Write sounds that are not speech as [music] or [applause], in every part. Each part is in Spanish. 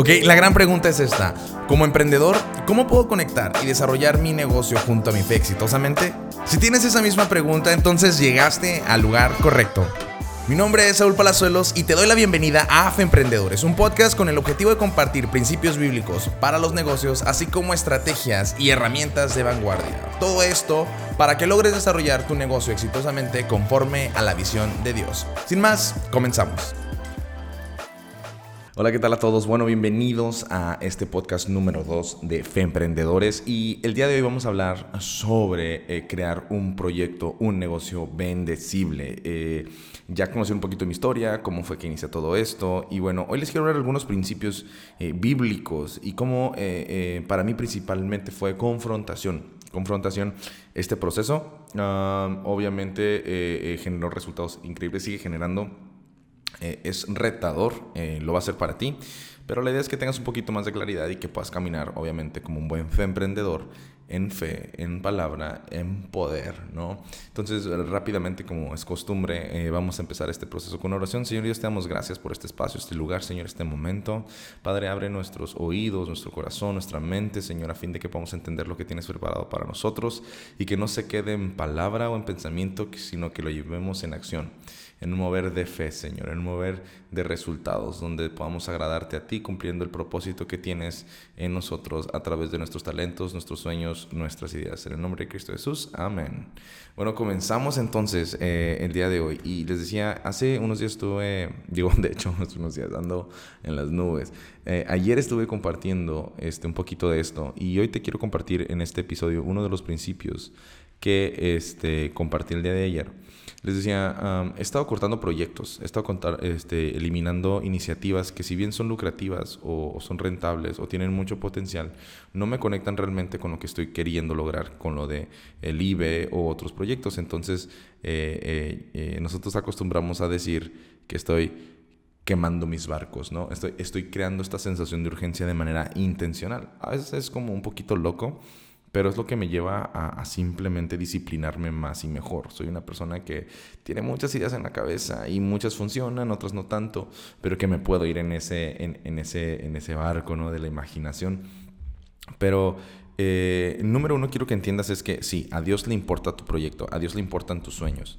Ok, la gran pregunta es esta. Como emprendedor, ¿cómo puedo conectar y desarrollar mi negocio junto a mi fe exitosamente? Si tienes esa misma pregunta, entonces llegaste al lugar correcto. Mi nombre es Saúl Palazuelos y te doy la bienvenida a AFE Emprendedores, un podcast con el objetivo de compartir principios bíblicos para los negocios, así como estrategias y herramientas de vanguardia. Todo esto para que logres desarrollar tu negocio exitosamente conforme a la visión de Dios. Sin más, comenzamos. Hola, ¿qué tal a todos? Bueno, bienvenidos a este podcast número 2 de Fe Emprendedores y el día de hoy vamos a hablar sobre eh, crear un proyecto, un negocio bendecible. Eh, ya conocí un poquito mi historia, cómo fue que inicia todo esto y bueno, hoy les quiero hablar algunos principios eh, bíblicos y cómo para mí principalmente fue confrontación. Confrontación, este proceso ah, obviamente generó resultados increíbles, sigue generando eh, es retador, eh, lo va a ser para ti, pero la idea es que tengas un poquito más de claridad y que puedas caminar, obviamente, como un buen emprendedor, en fe, en palabra, en poder, ¿no? Entonces, rápidamente, como es costumbre, eh, vamos a empezar este proceso con oración. Señor Dios, te damos gracias por este espacio, este lugar, Señor, este momento. Padre, abre nuestros oídos, nuestro corazón, nuestra mente, Señor, a fin de que podamos entender lo que tienes preparado para nosotros y que no se quede en palabra o en pensamiento, sino que lo llevemos en acción en un mover de fe, Señor, en un mover de resultados, donde podamos agradarte a ti cumpliendo el propósito que tienes en nosotros a través de nuestros talentos, nuestros sueños, nuestras ideas. En el nombre de Cristo Jesús, amén. Bueno, comenzamos entonces eh, el día de hoy y les decía, hace unos días estuve, [laughs] digo, de hecho, hace unos días ando en las nubes. Eh, ayer estuve compartiendo este, un poquito de esto y hoy te quiero compartir en este episodio uno de los principios que este, compartí el día de ayer les decía, he estado cortando proyectos, he estado este, eliminando iniciativas que si bien son lucrativas o, son rentables o tienen mucho potencial, no me conectan realmente con lo que estoy queriendo lograr, con lo de el IBE o otros proyectos. Entonces, eh, eh, eh, nosotros acostumbramos a decir que estoy quemando mis barcos, ¿no? Estoy, estoy creando esta sensación de urgencia de manera intencional. A veces es como un poquito loco, pero es lo que me lleva a, simplemente disciplinarme más y mejor. Soy una persona que tiene muchas ideas en la cabeza y muchas funcionan, otras no tanto, pero que me puedo ir en ese, en, ese, en ese barco ¿no? de la imaginación. Pero eh, número uno quiero que entiendas es que sí, a Dios le importa tu proyecto, a Dios le importan tus sueños,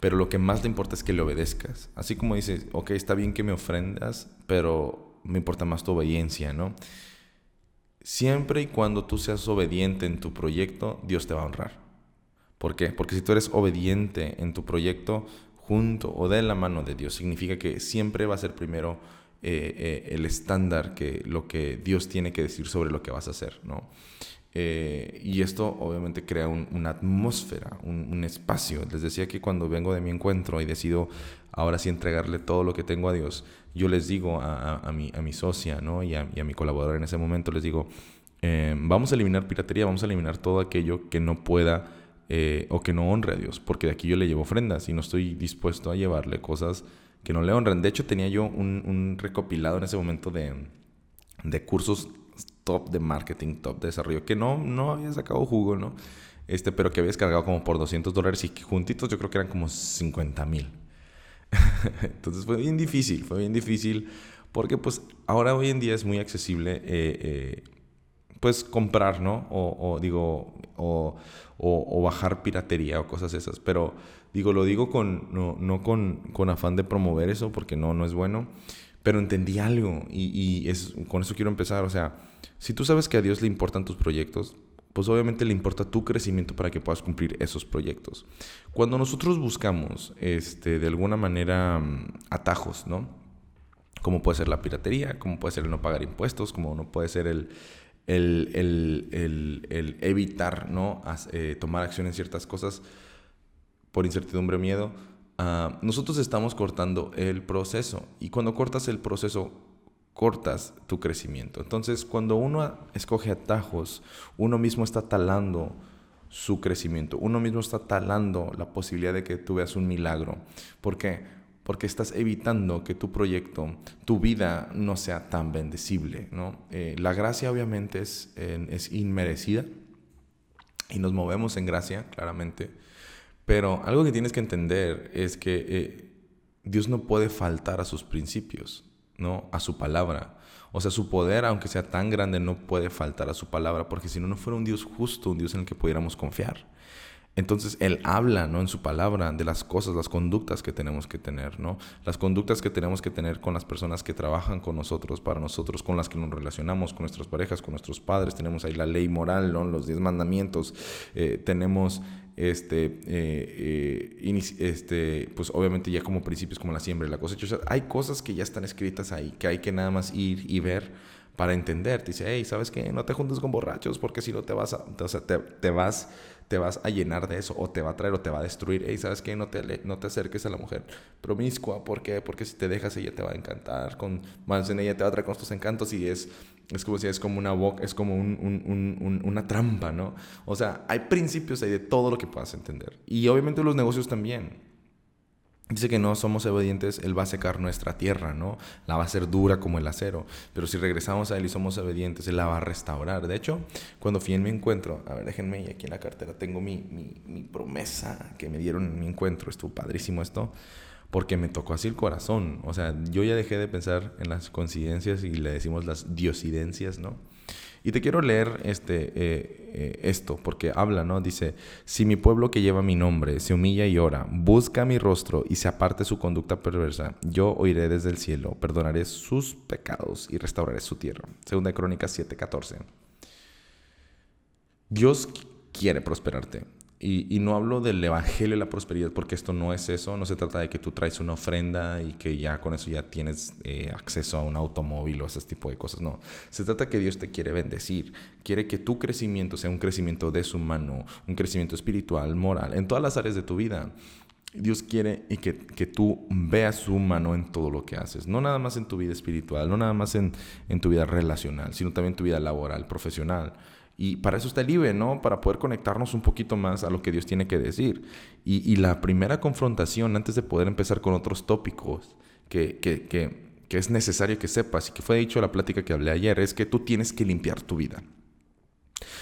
pero lo que más le importa es que le obedezcas. Así como dices, ok, está bien que me ofrendas, pero me importa más tu obediencia, ¿no? Siempre y cuando tú seas obediente en tu proyecto, Dios te va a honrar. ¿Por qué? Porque si tú eres obediente en tu proyecto junto o de la mano de Dios, significa que siempre va a ser primero eh, eh, el estándar que lo que Dios tiene que decir sobre lo que vas a hacer, ¿no? Eh, y esto obviamente crea una atmósfera, un, espacio. Les decía que cuando vengo de mi encuentro y decido ahora sí entregarle todo lo que tengo a Dios, yo les digo a, mi, a mi, socia ¿no? y, a, mi colaborador en ese momento, les digo, eh, vamos a eliminar piratería, vamos a eliminar todo aquello que no pueda eh, o que no honre a Dios, porque de aquí yo le llevo ofrendas y no estoy dispuesto a llevarle cosas que no le honran. De hecho, tenía yo un, recopilado en ese momento de, de cursos top de marketing, top de desarrollo, que no, no había sacado jugo, ¿no? Este, pero que había descargado como por 200 dólares y juntitos yo creo que eran como 50 mil. [laughs] Entonces fue bien difícil, fue bien difícil porque pues ahora hoy en día es muy accesible eh, eh, pues comprar, ¿no? O, digo, o, bajar piratería o cosas esas. Pero digo, lo digo con, no con, con, afán de promover eso porque no, no es bueno. Pero entendí algo y, y es, con eso quiero empezar. O sea, si tú sabes que a Dios le importan tus proyectos, pues obviamente le importa tu crecimiento para que puedas cumplir esos proyectos. Cuando nosotros buscamos, este, de alguna manera, mm, atajos, ¿no? Como puede ser la piratería, como puede ser el no pagar impuestos, como no puede ser el, el, evitar, ¿no? Eh, tomar acción en ciertas cosas por incertidumbre o miedo, ah, nosotros estamos cortando el proceso. Y cuando cortas el proceso, cortas tu crecimiento. Entonces, cuando uno escoge atajos, uno mismo está talando su crecimiento, uno mismo está talando la posibilidad de que tú veas un milagro. ¿Por qué? Porque estás evitando que tu proyecto, tu vida no sea tan bendecible. ¿no? Eh, la gracia obviamente es, es inmerecida y nos movemos en gracia, claramente. Pero algo que tienes que entender es que eh, Dios no puede faltar a sus principios. ¿no? A su palabra. O sea, su poder, aunque sea tan grande, no puede faltar a su palabra, porque si no, no fuera un Dios justo, un Dios en el que pudiéramos confiar. Entonces Él habla, ¿no? En su palabra de las cosas, las conductas que tenemos que tener, ¿no? Las conductas que tenemos que tener con las personas que trabajan con nosotros, para nosotros, con las que nos relacionamos, con nuestras parejas, con nuestros padres. Tenemos ahí la ley moral, ¿no? Los diez mandamientos. Eh, tenemos este, eh, eh, este, pues obviamente ya como principios como la siembra y la cosecha. O sea, hay cosas que ya están escritas ahí, que hay que nada más ir y ver para entender. Te dice, hey, ¿sabes qué? No te juntes con borrachos porque si no te vas a, o sea, te, te vas te vas a llenar de eso o te va a traer o te va a destruir. Hey, ¿sabes qué? No te, no te acerques a la mujer promiscua. ¿Por qué? Porque si te dejas ella te va a encantar. Con, más en ella te va a traer con tus encantos y es, es como si es como una boca, es como un, un, un, una trampa, ¿no? O sea, hay principios ahí de todo lo que puedas entender. Y obviamente los negocios también. Dice que no somos obedientes, Él va a secar nuestra tierra, ¿no? La va a hacer dura como el acero. Pero si regresamos a Él y somos obedientes, Él la va a restaurar. De hecho, cuando fui en mi encuentro, a ver, déjenme, y aquí en la cartera tengo mi, mi, promesa que me dieron en mi encuentro. Estuvo padrísimo esto, porque me tocó así el corazón. O sea, yo ya dejé de pensar en las coincidencias y le decimos las diosidencias, ¿no? Y te quiero leer este, eh, eh, esto, porque habla, ¿no? Dice, si mi pueblo que lleva mi nombre se humilla y ora, busca mi rostro y se aparte su conducta perversa, yo oiré desde el cielo, perdonaré sus pecados y restauraré su tierra. Segunda Crónicas 7:14. Dios quiere prosperarte. Y, no hablo del evangelio y la prosperidad, porque esto no es eso. No se trata de que tú traes una ofrenda y que ya con eso ya tienes eh, acceso a un automóvil o ese tipo de cosas. No. Se trata que Dios te quiere bendecir. Quiere que tu crecimiento sea un crecimiento de su mano, un crecimiento espiritual, moral, en todas las áreas de tu vida. Dios quiere y que, tú veas su mano en todo lo que haces. No nada más en tu vida espiritual, no nada más en, en tu vida relacional, sino también en tu vida laboral, profesional. Y para eso está el libre, ¿no? Para poder conectarnos un poquito más a lo que Dios tiene que decir. Y, la primera confrontación, antes de poder empezar con otros tópicos que, que, es necesario que sepas y que fue dicho en la plática que hablé ayer, es que tú tienes que limpiar tu vida.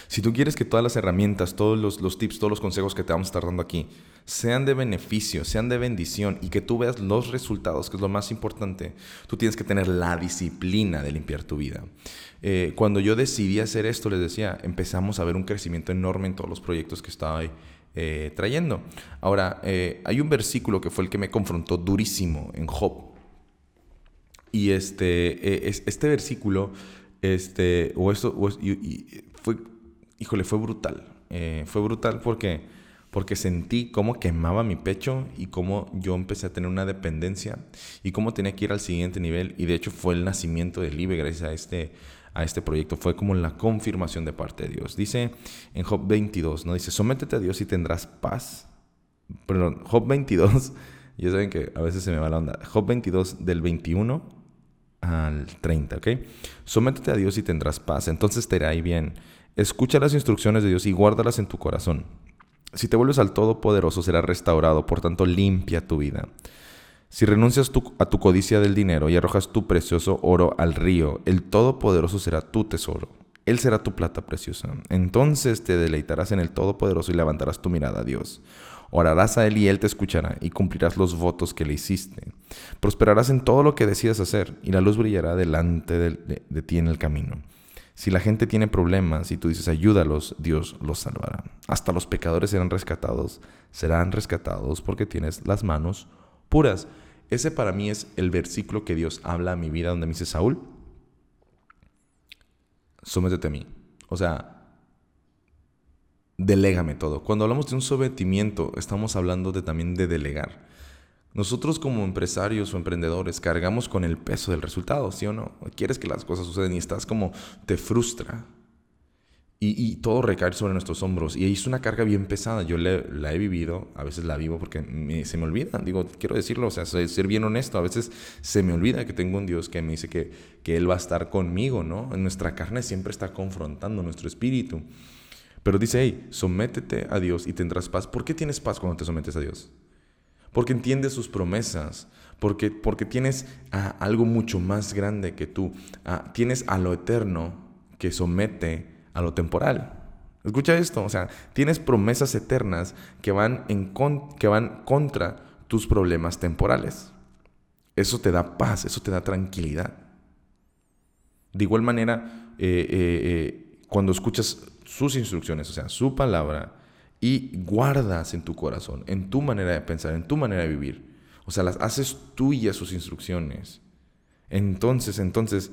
Si tú quieres que todas las herramientas, todos los, los, tips, todos los consejos que te vamos a estar dando aquí sean de beneficio, sean de bendición y que tú veas los resultados, que es lo más importante, tú tienes que tener la disciplina de limpiar tu vida. Eh, cuando yo decidí hacer esto, les decía, empezamos a ver un crecimiento enorme en todos los proyectos que estaba eh, trayendo. Ahora, eh, hay un versículo que fue el que me confrontó durísimo en Job. Y este, este versículo, este, o esto, fue, híjole, fue brutal. fue brutal porque porque sentí cómo quemaba mi pecho y cómo yo empecé a tener una dependencia y cómo tenía que ir al siguiente nivel. Y de hecho fue el nacimiento del IBE gracias a este, a este proyecto. Fue como la confirmación de parte de Dios. Dice en Job 22, ¿no? Dice, sométete a Dios y tendrás paz. Perdón, Job 22, [laughs] ya saben que a veces se me va la onda. Job 22 del 21 al 30, ¿ok? Sométete a Dios y tendrás paz. Entonces te irá ahí bien. Escucha las instrucciones de Dios y guárdalas en tu corazón si te vuelves al Todopoderoso será restaurado, por tanto limpia tu vida. Si renuncias a tu codicia del dinero y arrojas tu precioso oro al río, el Todopoderoso será tu tesoro. Él será tu plata preciosa. Entonces te deleitarás en el Todopoderoso y levantarás tu mirada a Dios. Orarás a Él y Él te escuchará y cumplirás los votos que le hiciste. Prosperarás en todo lo que decidas hacer y la luz brillará delante de ti en el camino. Si la gente tiene problemas y tú dices ayúdalos, Dios los salvará. Hasta los pecadores serán rescatados, serán rescatados porque tienes las manos puras. Ese para mí es el versículo que Dios habla a mi vida donde me dice, Saúl, sométete a mí. O sea, delégame todo. Cuando hablamos de un sometimiento, estamos hablando también de delegar. Nosotros como empresarios o emprendedores cargamos con el peso del resultado, ¿sí o no? Quieres que las cosas sucedan y estás como, te frustra. Y, todo recae sobre nuestros hombros. Y es una carga bien pesada. Yo la he vivido, a veces la vivo porque se me olvida. Digo, quiero decirlo, o sea, ser bien honesto. A veces se me olvida que tengo un Dios que me dice que, que Él va a estar conmigo, ¿no? En nuestra carne siempre está confrontando nuestro espíritu. Pero dice, hey, sométete a Dios y tendrás paz. ¿Por qué tienes paz cuando te sometes a Dios? Porque entiendes sus promesas, porque, porque tienes algo mucho más grande que tú, tienes a lo eterno que somete a lo temporal. Escucha esto, o sea, tienes promesas eternas que van, en que van contra tus problemas temporales. Eso te da paz, eso te da tranquilidad. De igual manera, eh, eh, cuando escuchas sus instrucciones, o sea, su palabra, y guardas en tu corazón, en tu manera de pensar, en tu manera de vivir, o sea, las haces tuyas sus instrucciones, entonces, entonces,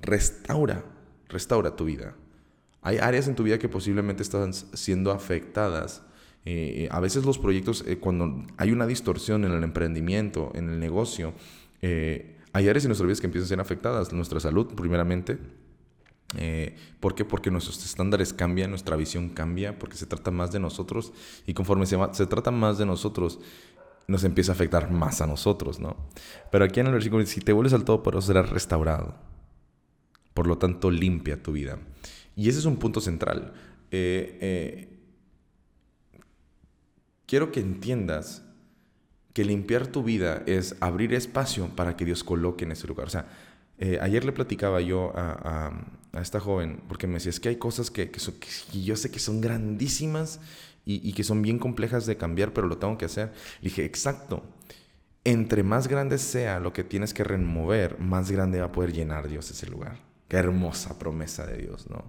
restaura, restaura tu vida. Hay áreas en tu vida que posiblemente están siendo afectadas. Eh, a veces los proyectos, eh, cuando hay una distorsión en el emprendimiento, en el negocio, eh, hay áreas en nuestra vida que empiezan a ser afectadas. Nuestra salud, primeramente. ¿Por qué? Porque nuestros estándares cambian, nuestra visión cambia, porque se trata más de nosotros. Y conforme se, se trata más de nosotros, nos empieza a afectar más a nosotros, ¿no? Pero aquí en el versículo dice, si te vuelves al todo, pero serás restaurado. Por lo tanto, limpia tu vida. Y ese es un punto central. Eh, eh, quiero que entiendas que limpiar tu vida es abrir espacio para que Dios coloque en ese lugar. O sea, eh, ayer le platicaba yo a, esta joven, porque me decía, es que hay cosas que, yo sé que son grandísimas y, y, que son bien complejas de cambiar, pero lo tengo que hacer. Le dije, exacto. Entre más grande sea lo que tienes que remover, más grande va a poder llenar Dios ese lugar. Qué hermosa promesa de Dios, ¿no?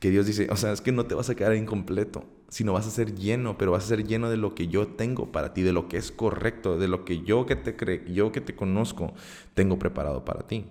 Que Dios dice, o sea, es que no te vas a quedar incompleto, sino vas a ser lleno, pero vas a ser lleno de lo que yo tengo para ti, de lo que es correcto, de lo que yo que te creo, yo que te conozco, tengo preparado para ti.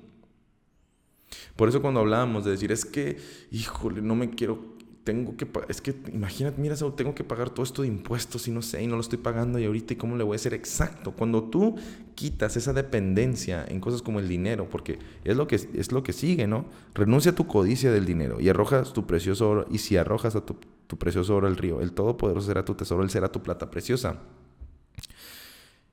Por eso cuando hablábamos de decir, es que, híjole, no me quiero tengo que es que imagínate, mira, tengo que pagar todo esto de impuestos y no sé, y no lo estoy pagando y ahorita y cómo le voy a hacer exacto. Cuando tú quitas esa dependencia en cosas como el dinero, porque es lo que es lo que sigue, ¿no? Renuncia a tu codicia del dinero y arrojas tu precioso oro y si arrojas a tu, tu precioso oro al río, el todopoderoso será tu tesoro, él será tu plata preciosa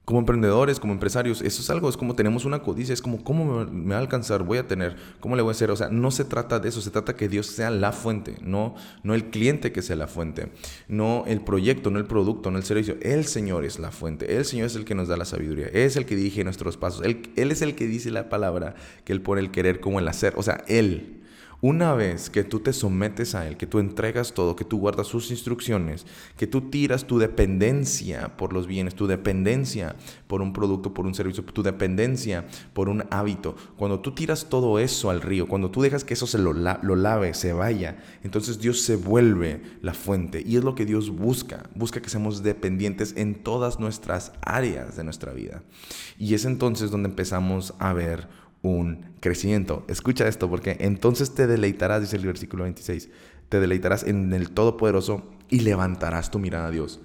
como emprendedores, como empresarios, eso es algo, es como tenemos una codicia, es como, ¿cómo me, va a alcanzar? Voy a tener, ¿cómo le voy a hacer? O sea, no se trata de eso, se trata que Dios sea la fuente, no, no el cliente que sea la fuente, no el proyecto, no el producto, no el servicio. El Señor es la fuente, el Señor es el que nos da la sabiduría, es el que dirige nuestros pasos, él, él es el que dice la palabra, que Él pone el querer como el hacer, o sea, Él. Una vez que tú te sometes a Él, que tú entregas todo, que tú guardas sus instrucciones, que tú tiras tu dependencia por los bienes, tu dependencia por un producto, por un servicio, tu dependencia por un hábito, cuando tú tiras todo eso al río, cuando tú dejas que eso se lo, lave, se vaya, entonces Dios se vuelve la fuente. Y es lo que Dios busca. Busca que seamos dependientes en todas nuestras áreas de nuestra vida. Y es entonces donde empezamos a ver un crecimiento. Escucha esto, porque entonces te deleitarás, dice el versículo 26, te deleitarás en el Todopoderoso y levantarás tu mirada a Dios.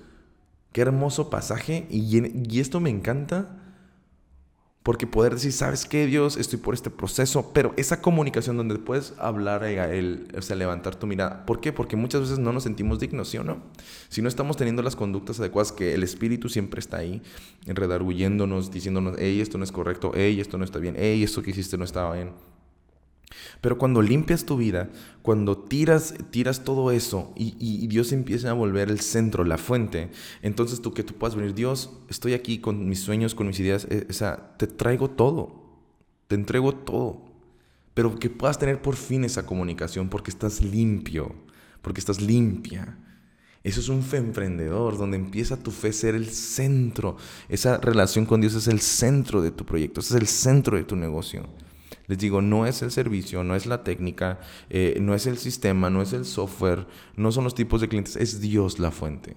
Qué hermoso pasaje y, y esto me encanta porque poder decir, ¿sabes qué, Dios? Estoy por este proceso, pero esa comunicación donde puedes hablar a Él, o sea, levantar tu mirada. ¿Por qué? Porque muchas veces no nos sentimos dignos, ¿sí o no? Si no estamos teniendo las conductas adecuadas, que el Espíritu siempre está ahí, redarguyéndonos, diciéndonos, hey, esto no es correcto, hey, esto no está bien, hey, esto que hiciste no estaba bien. Pero cuando limpias tu vida, cuando tiras, tiras todo eso y, Dios empieza a volver el centro, la fuente, entonces tú que tú puedas venir, Dios, estoy aquí con mis sueños, con mis ideas, eh, o te traigo todo, te entrego todo, pero que puedas tener por fin esa comunicación porque estás limpio, porque estás limpia. Eso es un fe emprendedor, donde empieza tu fe a ser el centro. Esa relación con Dios es el centro de tu proyecto, es el centro de tu negocio. Les digo, no es el servicio, no es la técnica, eh, no es el sistema, no es el software, no son los tipos de clientes, es Dios la fuente.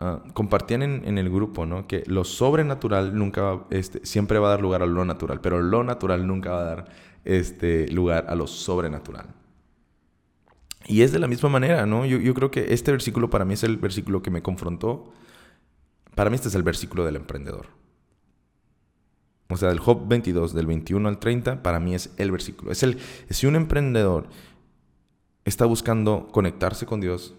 Ah, compartían en, el grupo ¿no? que lo sobrenatural nunca este, siempre va a dar lugar a lo natural, pero lo natural nunca va a dar este, lugar a lo sobrenatural. Y es de la misma manera, ¿no? Yo, yo creo que este versículo para mí es el versículo que me confrontó. Para mí este es el versículo del emprendedor. O sea, del Job 22, del 21 al 30, para mí es el versículo. Es el, si un emprendedor está buscando conectarse con Dios,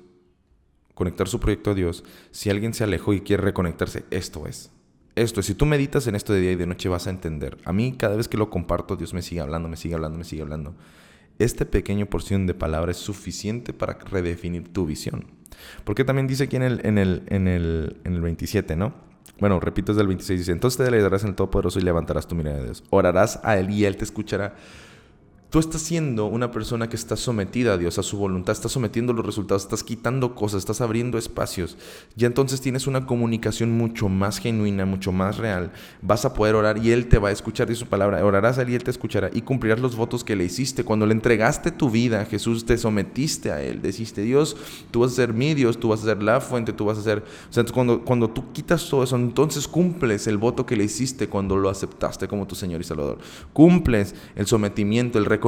conectar su proyecto a Dios, si alguien se alejó y quiere reconectarse, esto es. Esto es, si tú meditas en esto de día y de noche vas a entender. A mí cada vez que lo comparto, Dios me sigue hablando, me sigue hablando, me sigue hablando. Este pequeño porción de palabra es suficiente para redefinir tu visión. Porque también dice aquí en el, en el, en el, en el 27, ¿no? Bueno, repito desde el 26, dice, entonces te deleitarás en el Todopoderoso y levantarás tu mirada de Dios. Orarás a Él y Él te escuchará. Tú estás siendo una persona que está sometida a Dios, a su voluntad, estás sometiendo los resultados, estás quitando cosas, estás abriendo espacios. Ya entonces tienes una comunicación mucho más genuina, mucho más real. Vas a poder orar y Él te va a escuchar, de su palabra. Orarás a Él y Él te escuchará y cumplirás los votos que le hiciste. Cuando le entregaste tu vida a Jesús, te sometiste a Él. Deciste, Dios, tú vas a ser mi Dios, tú vas a ser la fuente, tú vas a ser... O sea, cuando, cuando tú quitas todo eso, entonces cumples el voto que le hiciste cuando lo aceptaste como tu Señor y Salvador. Cumples el sometimiento, el reconocimiento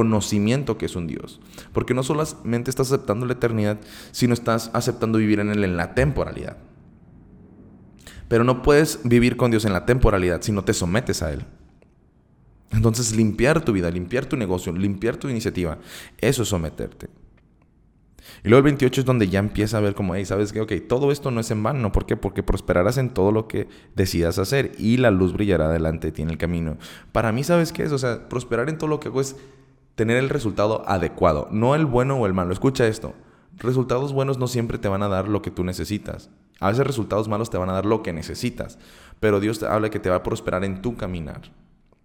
que es un Dios. Porque no solamente estás aceptando la eternidad, sino estás aceptando vivir en Él en la temporalidad. Pero no puedes vivir con Dios en la temporalidad si no te sometes a Él. Entonces limpiar tu vida, limpiar tu negocio, limpiar tu iniciativa, eso es someterte. Y luego el 28 es donde ya empieza a ver como, hey, ¿sabes qué? Ok, todo esto no es en vano. ¿Por qué? Porque prosperarás en todo lo que decidas hacer y la luz brillará delante de ti en el camino. Para mí, ¿sabes qué es? O sea, prosperar en todo lo que hago es tener el resultado adecuado, no el bueno o el malo. Escucha esto. Resultados buenos no siempre te van a dar lo que tú necesitas. A veces resultados malos te van a dar lo que necesitas. Pero Dios te habla que te va a prosperar en tu caminar.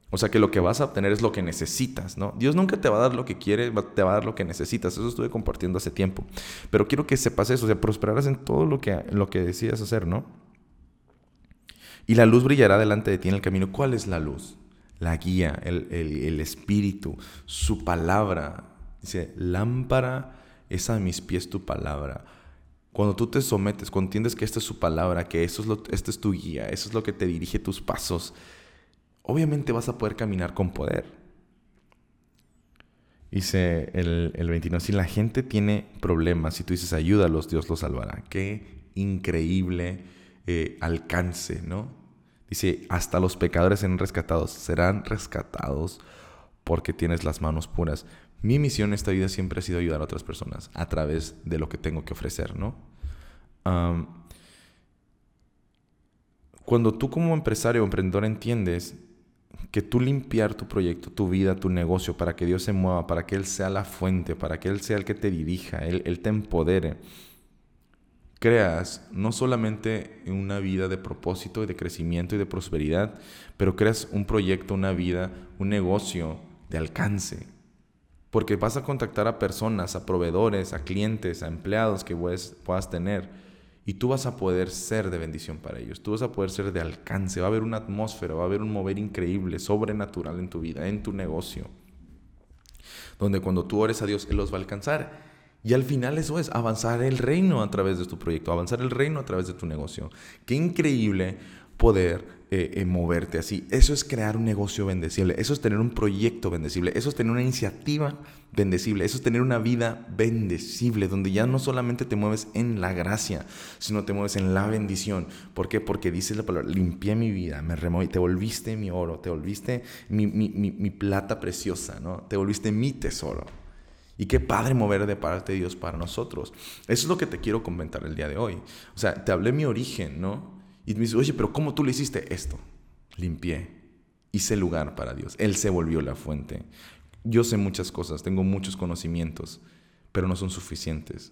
O sea que lo que vas a obtener es lo que necesitas, ¿no? Dios nunca te va a dar lo que quiere, te va a dar lo que necesitas. Eso estuve compartiendo hace tiempo. Pero quiero que sepas eso, o sea, prosperarás en todo lo que, lo que decidas hacer, ¿no? Y la luz brillará delante de ti en el camino. ¿Cuál es la luz? La guía, el, el espíritu, su palabra. Dice, lámpara es a mis pies tu palabra. Cuando tú te sometes, cuando entiendes que esta es su palabra, que eso es lo, esta es tu guía, eso es lo que te dirige tus pasos, obviamente vas a poder caminar con poder. Dice el, el 29, si la gente tiene problemas, si tú dices ayúdalos, Dios los salvará. Qué increíble eh, alcance, ¿no? Dice, hasta los pecadores serán rescatados, serán rescatados porque tienes las manos puras. Mi misión en esta vida siempre ha sido ayudar a otras personas a través de lo que tengo que ofrecer, ¿no? cuando tú como empresario o emprendedor entiendes que tú limpiar tu proyecto, tu vida, tu negocio, para que Dios se mueva, para que Él sea la fuente, para que Él sea el que te dirija, Él, Él te empodere, creas no solamente una vida de propósito y de crecimiento y de prosperidad, pero creas un proyecto, una vida, un negocio de alcance. Porque vas a contactar a personas, a proveedores, a clientes, a empleados que puedas tener y tú vas a poder ser de bendición para ellos, tú vas a poder ser de alcance, va a haber una atmósfera, va a haber un mover increíble, sobrenatural en tu vida, en tu negocio, donde cuando tú ores a Dios, Él los va a alcanzar. Y al final eso es avanzar el reino a través de tu proyecto, avanzar el reino a través de tu negocio. Qué increíble poder eh, eh, moverte así. Eso es crear un negocio bendecible, eso es tener un proyecto bendecible, eso es tener una iniciativa bendecible, eso es tener una vida bendecible, donde ya no solamente te mueves en la gracia, sino te mueves en la bendición. ¿Por qué? Porque dice la palabra, limpié mi vida, me removí, te volviste mi oro, te volviste mi, mi plata preciosa, ¿no? Te volviste mi tesoro. Y qué padre mover de parte de Dios para nosotros. Eso es lo que te quiero comentar el día de hoy. O sea, te hablé mi origen, ¿no? Y me dice, oye, pero ¿cómo tú le hiciste esto? Limpié, hice lugar para Dios. Él se volvió la fuente. Yo sé muchas cosas, tengo muchos conocimientos, pero no son suficientes.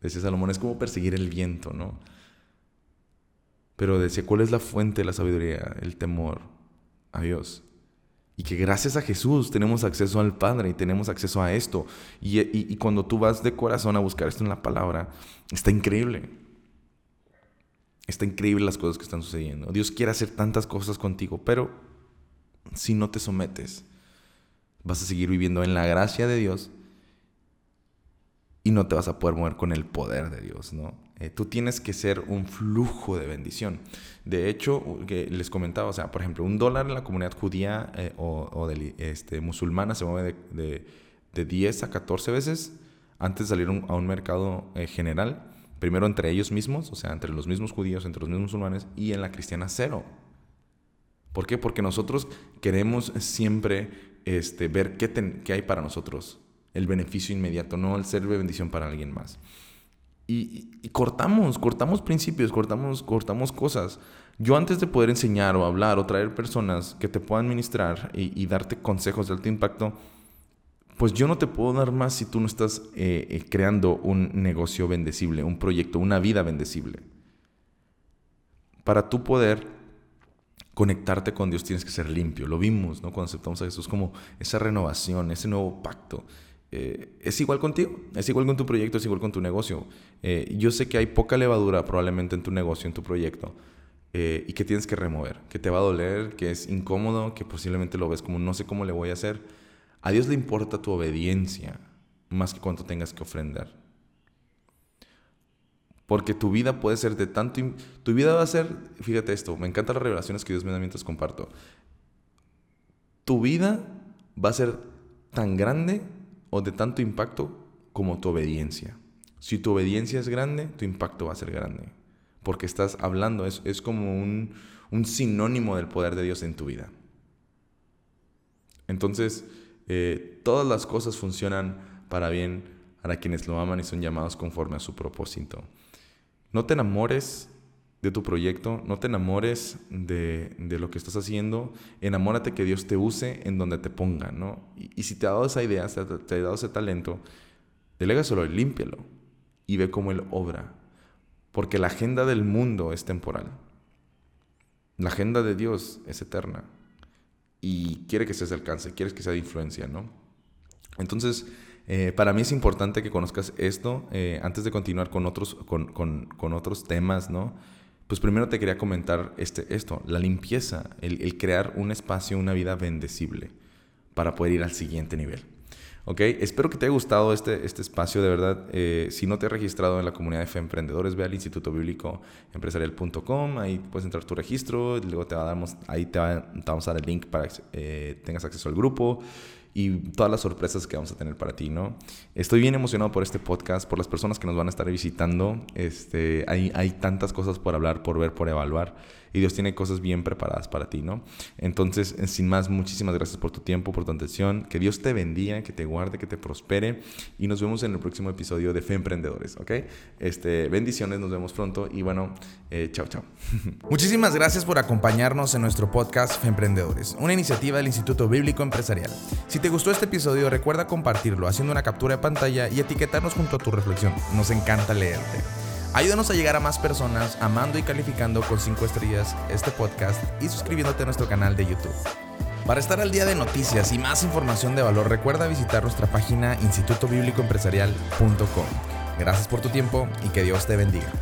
Decía Salomón, es como perseguir el viento, ¿no? Pero decía, ¿cuál es la fuente de la sabiduría? El temor a Dios. Y que gracias a Jesús tenemos acceso al Padre y tenemos acceso a esto. Y, y cuando tú vas de corazón a buscar esto en la palabra, está increíble. Está increíble las cosas que están sucediendo. Dios quiere hacer tantas cosas contigo, pero si no te sometes, vas a seguir viviendo en la gracia de Dios y no te vas a poder mover con el poder de Dios, ¿no? Eh, tú tienes que ser un flujo de bendición. De hecho, que les comentaba, o sea, por ejemplo, un dólar en la comunidad judía eh, o, este, musulmana se mueve de, de, 10 a 14 veces antes de salir a un mercado eh, general Primero entre ellos mismos, o sea, entre los mismos judíos, entre los mismos musulmanes, y en la cristiana cero. ¿Por qué? Porque nosotros queremos siempre este, ver qué, qué, hay para nosotros, el beneficio inmediato, no el ser de bendición para alguien más. Y, cortamos, cortamos principios, cortamos, cortamos cosas. Yo antes de poder enseñar o hablar o traer personas que te puedan ministrar y, darte consejos de alto impacto, pues yo no te puedo dar más si tú no estás eh, eh, creando un negocio bendecible, un proyecto, una vida bendecible. Para tú poder conectarte con Dios tienes que ser limpio. Lo vimos, ¿no? Cuando aceptamos a Jesús como esa renovación, ese nuevo pacto. Eh, es igual contigo, es igual con tu proyecto, es igual con tu negocio. Eh, yo sé que hay poca levadura probablemente en tu negocio, en tu proyecto, eh, y que tienes que remover, que te va a doler, que es incómodo, que posiblemente lo ves como no sé cómo le voy a hacer. A Dios le importa tu obediencia más que cuánto tengas que ofrendar. Porque tu vida puede ser de tanto... Tu vida va a ser, fíjate esto, me encantan las revelaciones que Dios me da mientras comparto. Tu vida va a ser tan grande o de tanto impacto como tu obediencia. Si tu obediencia es grande, tu impacto va a ser grande. Porque estás hablando, es, es como un, un, sinónimo del poder de Dios en tu vida. Entonces, eh, todas las cosas funcionan para bien para quienes lo aman y son llamados conforme a su propósito. No te enamores de tu proyecto, no te enamores de, lo que estás haciendo, enamórate que Dios te use en donde te ponga, ¿no? Y, si te ha dado esa idea, te, te, ha dado ese talento, delégaselo y límpialo y ve cómo Él obra. Porque la agenda del mundo es temporal. La agenda de Dios es eterna. Y quiere que se alcance, quiere que sea de influencia, ¿no? Entonces, eh, para mí es importante que conozcas esto eh, antes de continuar con otros, con, otros temas, ¿no? Pues primero te quería comentar este, esto, la limpieza, el, crear un espacio, una vida bendecible para poder ir al siguiente nivel. ¿Ok? Espero que te haya gustado este, este espacio, de verdad. Eh, si no te has registrado en la comunidad de Fe Emprendedores, ve al Instituto Bíblico Empresarial.com, ahí puedes entrar tu registro, luego te, damos, ahí te, vamos a dar el link para que tengas acceso al grupo y todas las sorpresas que vamos a tener para ti, ¿no? Estoy bien emocionado por este podcast, por las personas que nos van a estar visitando. Este, hay, hay tantas cosas por hablar, por ver, por evaluar y Dios tiene cosas bien preparadas para ti, ¿no? Entonces, eh, sin más, muchísimas gracias por tu tiempo, por tu atención. Que Dios te bendiga, que te guarde, que te prospere y nos vemos en el próximo episodio de Fe Emprendedores, ¿ok? Este, bendiciones, nos vemos pronto y bueno, eh, chao, chao. [laughs] Muchísimas gracias por acompañarnos en nuestro podcast Fe Emprendedores, una iniciativa del Instituto Bíblico Empresarial. Si te gustó este episodio, recuerda compartirlo haciendo una captura de pantalla y etiquetarnos junto a tu reflexión. Nos encanta leerte. Ayúdanos a llegar a más personas amando y calificando con 5 estrellas este podcast y suscribiéndote a nuestro canal de YouTube. Para estar al día de noticias y más información de valor, recuerda visitar nuestra página institutobiblicoempresarial.com. Gracias por tu tiempo y que Dios te bendiga.